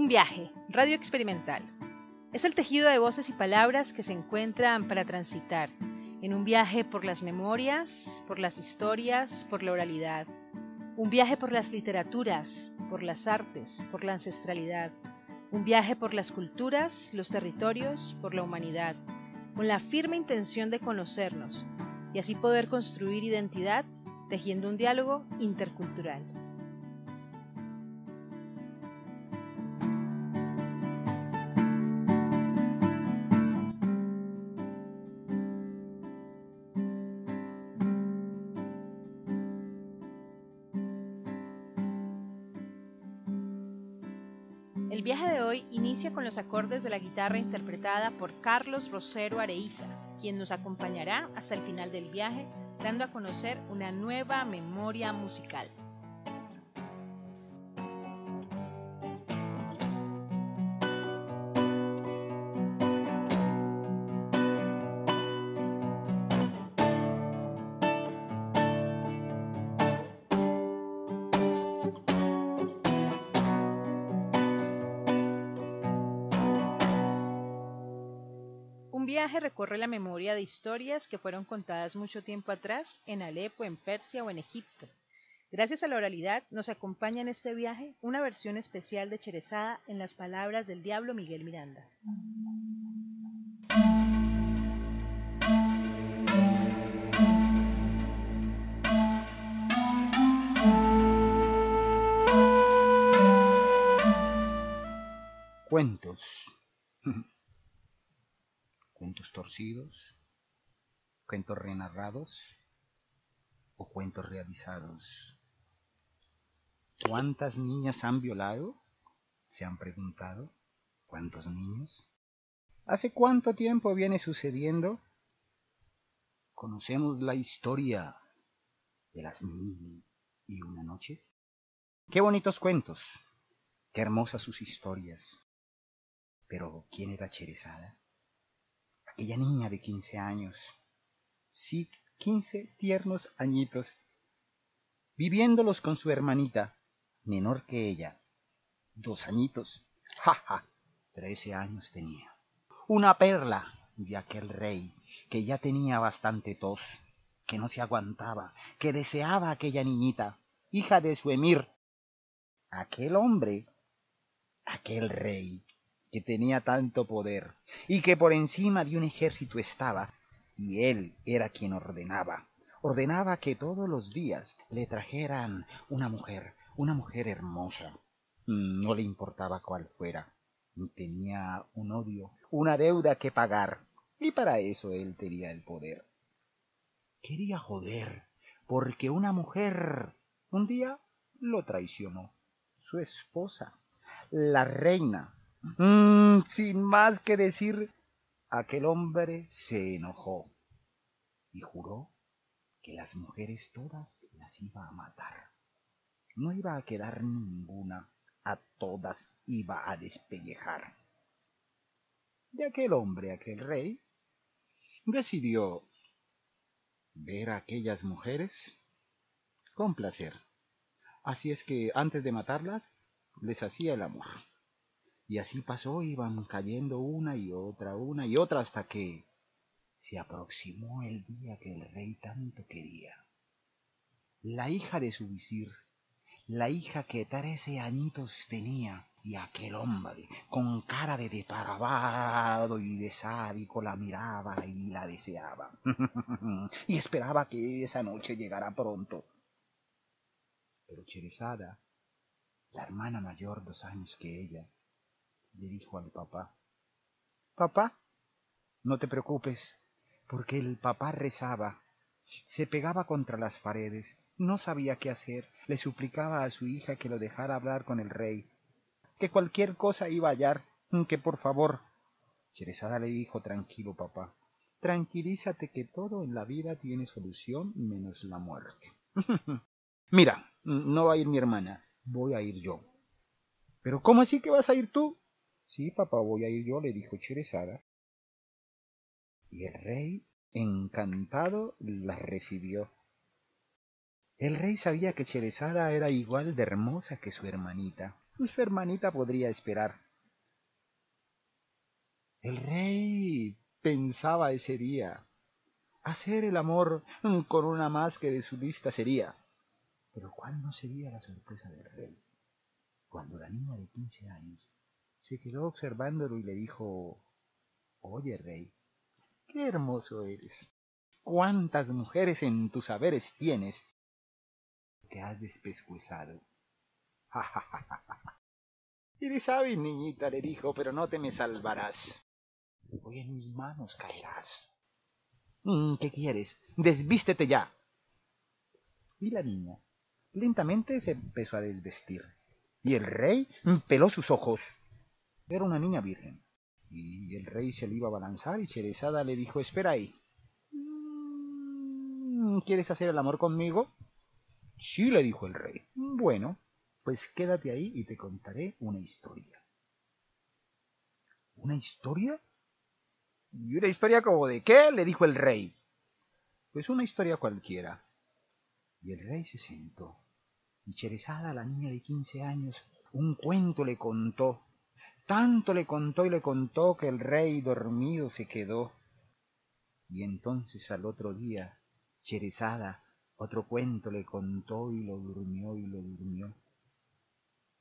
Un viaje, radio experimental. Es el tejido de voces y palabras que se encuentran para transitar en un viaje por las memorias, por las historias, por la oralidad. Un viaje por las literaturas, por las artes, por la ancestralidad. Un viaje por las culturas, los territorios, por la humanidad, con la firme intención de conocernos y así poder construir identidad tejiendo un diálogo intercultural. El viaje de hoy inicia con los acordes de la guitarra interpretada por Carlos Rosero Areiza, quien nos acompañará hasta el final del viaje, dando a conocer una nueva memoria musical. Viaje recorre la memoria de historias que fueron contadas mucho tiempo atrás en Alepo, en Persia o en Egipto. Gracias a la oralidad nos acompaña en este viaje una versión especial de Cherezada en las palabras del diablo Miguel Miranda. Cuentos cuentos torcidos, cuentos renarrados o cuentos realizados. ¿Cuántas niñas han violado? ¿Se han preguntado? ¿Cuántos niños? ¿Hace cuánto tiempo viene sucediendo? ¿Conocemos la historia de las mil y una noches? Qué bonitos cuentos, qué hermosas sus historias. Pero ¿quién era Cherezada? Aquella niña de quince años, sí, quince tiernos añitos, viviéndolos con su hermanita, menor que ella, dos añitos, ja, ja, trece años tenía. Una perla de aquel rey que ya tenía bastante tos, que no se aguantaba, que deseaba aquella niñita, hija de su emir. Aquel hombre, aquel rey, que tenía tanto poder y que por encima de un ejército estaba, y él era quien ordenaba. Ordenaba que todos los días le trajeran una mujer, una mujer hermosa. No le importaba cuál fuera. Tenía un odio, una deuda que pagar, y para eso él tenía el poder. Quería joder, porque una mujer un día lo traicionó. Su esposa, la reina, Mm, sin más que decir, aquel hombre se enojó y juró que las mujeres todas las iba a matar. No iba a quedar ninguna, a todas iba a despellejar. Y aquel hombre, aquel rey, decidió ver a aquellas mujeres con placer. Así es que antes de matarlas, les hacía el amor. Y así pasó, iban cayendo una y otra, una y otra, hasta que se aproximó el día que el rey tanto quería. La hija de su visir, la hija que trece añitos tenía, y aquel hombre, con cara de depravado y de sádico, la miraba y la deseaba, y esperaba que esa noche llegara pronto. Pero Cherezada, la hermana mayor dos años que ella, le dijo al papá. Papá, no te preocupes, porque el papá rezaba, se pegaba contra las paredes, no sabía qué hacer, le suplicaba a su hija que lo dejara hablar con el rey, que cualquier cosa iba a hallar, que por favor. Cherezada le dijo tranquilo papá, tranquilízate que todo en la vida tiene solución menos la muerte. Mira, no va a ir mi hermana, voy a ir yo. Pero ¿cómo así que vas a ir tú? Sí, papá, voy a ir yo, le dijo Cherezada. Y el rey, encantado, la recibió. El rey sabía que Cherezada era igual de hermosa que su hermanita, su hermanita podría esperar. El rey pensaba ese día. Hacer el amor con una más que de su lista sería. Pero ¿cuál no sería la sorpresa del rey? Cuando la niña de quince años se quedó observándolo y le dijo, Oye, rey, qué hermoso eres. ¿Cuántas mujeres en tus saberes tienes que has despescuezado? Ja, ja, ja, ja. Eres hábil, niñita, le dijo, pero no te me salvarás. Hoy en mis manos caerás. Mm, ¿Qué quieres? Desvístete ya. Y la niña lentamente se empezó a desvestir. Y el rey peló sus ojos. Era una niña virgen. Y el rey se le iba a balanzar y Cherezada le dijo, espera ahí. Mm, ¿Quieres hacer el amor conmigo? Sí, le dijo el rey. Bueno, pues quédate ahí y te contaré una historia. ¿Una historia? ¿Y una historia como de qué? le dijo el rey. Pues una historia cualquiera. Y el rey se sentó. Y Cherezada, la niña de quince años, un cuento le contó. Tanto le contó y le contó que el rey dormido se quedó. Y entonces al otro día, Cherezada otro cuento le contó y lo durmió y lo durmió.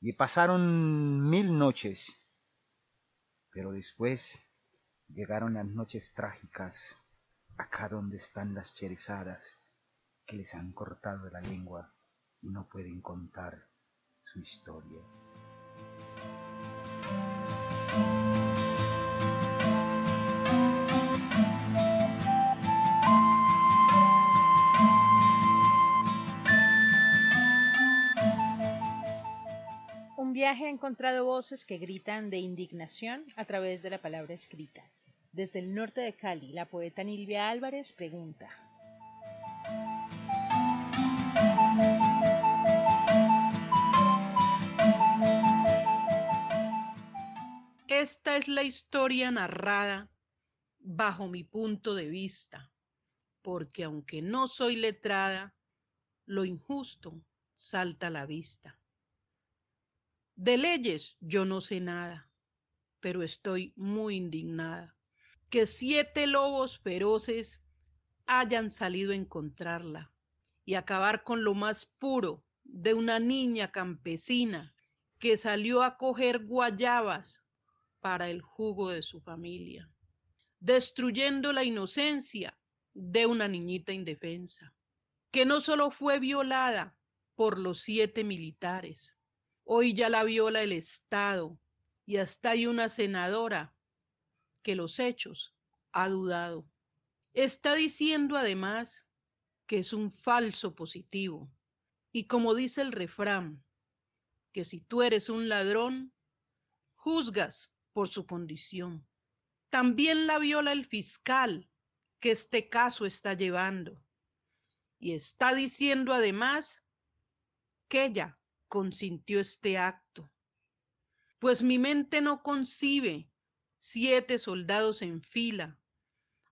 Y pasaron mil noches, pero después llegaron las noches trágicas, acá donde están las cherezadas, que les han cortado la lengua y no pueden contar su historia. Ha encontrado voces que gritan de indignación a través de la palabra escrita. Desde el norte de Cali, la poeta Nilvia Álvarez pregunta. Esta es la historia narrada bajo mi punto de vista, porque aunque no soy letrada, lo injusto salta a la vista. De leyes yo no sé nada, pero estoy muy indignada. Que siete lobos feroces hayan salido a encontrarla y acabar con lo más puro de una niña campesina que salió a coger guayabas para el jugo de su familia, destruyendo la inocencia de una niñita indefensa, que no solo fue violada por los siete militares, hoy ya la viola el Estado y hasta hay una senadora que los hechos ha dudado. Está diciendo además que es un falso positivo y como dice el refrán, que si tú eres un ladrón, juzgas por su condición. También la viola el fiscal que este caso está llevando. Y está diciendo además que ella consintió este acto. Pues mi mente no concibe siete soldados en fila,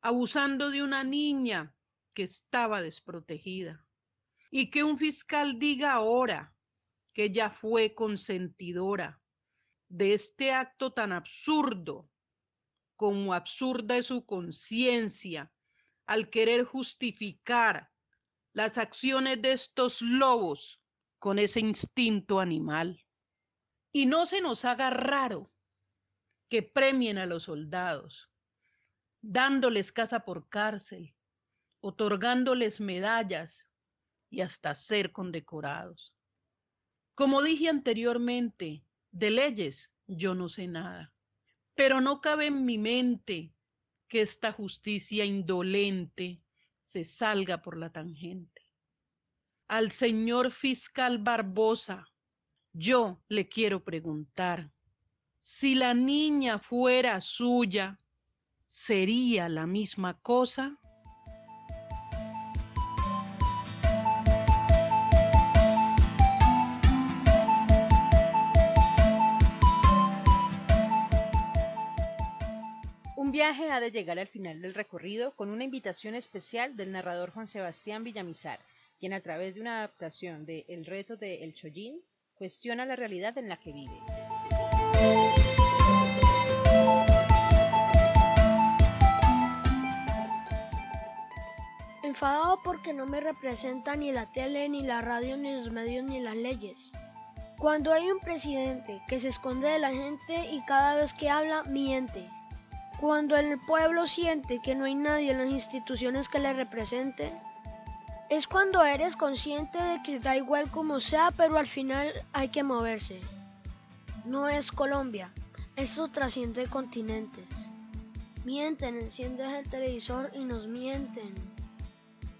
abusando de una niña que estaba desprotegida. Y que un fiscal diga ahora que ella fue consentidora de este acto tan absurdo como absurda es su conciencia al querer justificar las acciones de estos lobos con ese instinto animal. Y no se nos haga raro que premien a los soldados, dándoles casa por cárcel, otorgándoles medallas y hasta ser condecorados. Como dije anteriormente, de leyes yo no sé nada, pero no cabe en mi mente que esta justicia indolente se salga por la tangente. Al señor fiscal Barbosa, yo le quiero preguntar, si la niña fuera suya, ¿sería la misma cosa? Un viaje ha de llegar al final del recorrido con una invitación especial del narrador Juan Sebastián Villamizar, quien a través de una adaptación de El reto de El Chollín Cuestiona la realidad en la que vive. Enfadado porque no me representa ni la tele, ni la radio, ni los medios, ni las leyes. Cuando hay un presidente que se esconde de la gente y cada vez que habla miente. Cuando el pueblo siente que no hay nadie en las instituciones que le represente, es cuando eres consciente de que da igual como sea, pero al final hay que moverse. No es Colombia, eso trasciende continentes. Mienten, enciendes el televisor y nos mienten.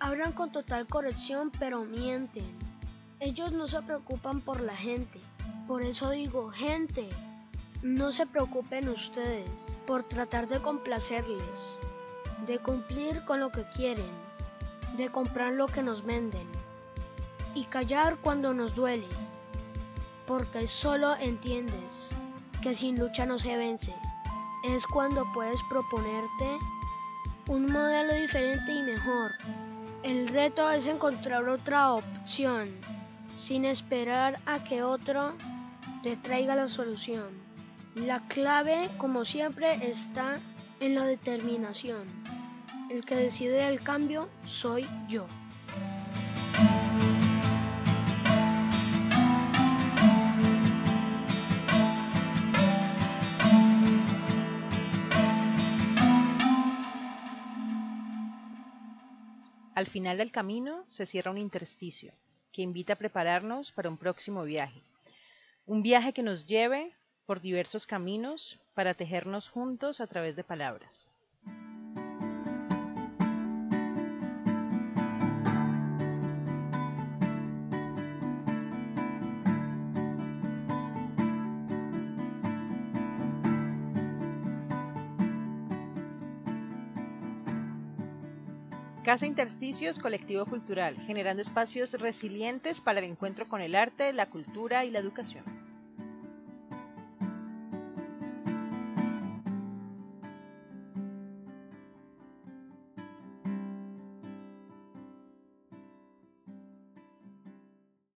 Hablan con total corrección, pero mienten. Ellos no se preocupan por la gente. Por eso digo, gente, no se preocupen ustedes por tratar de complacerles, de cumplir con lo que quieren, de comprar lo que nos venden y callar cuando nos duele, porque solo entiendes que sin lucha no se vence. Es cuando puedes proponerte un modelo diferente y mejor. El reto es encontrar otra opción sin esperar a que otro te traiga la solución. La clave, como siempre, está en la determinación. El que decide el cambio soy yo. Al final del camino se cierra un intersticio que invita a prepararnos para un próximo viaje. Un viaje que nos lleve por diversos caminos para tejernos juntos a través de palabras. Casa Intersticios Colectivo Cultural, generando espacios resilientes para el encuentro con el arte, la cultura y la educación.